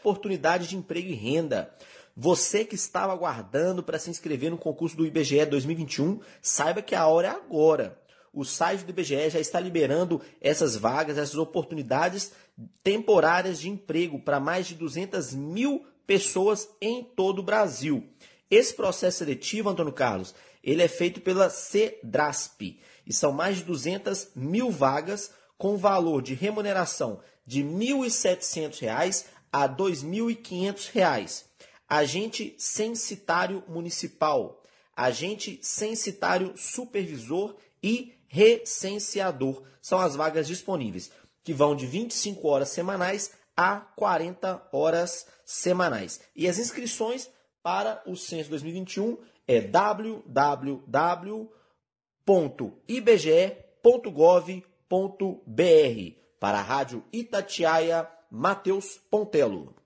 oportunidade de emprego e renda. Você que estava aguardando para se inscrever no concurso do IBGE 2021, saiba que a hora é agora. O site do IBGE já está liberando essas vagas, essas oportunidades temporárias de emprego para mais de 200 mil pessoas em todo o Brasil. Esse processo seletivo, Antônio Carlos, ele é feito pela CEDRASP e são mais de 200 mil vagas com valor de remuneração de R$ 1.700 a R$ 2.500. Agente censitário municipal, agente censitário supervisor e recenseador são as vagas disponíveis, que vão de 25 horas semanais a 40 horas semanais. E as inscrições para o censo 2021 é www.ibge.gov.br. Para a Rádio Itatiaia, Matheus Pontelo.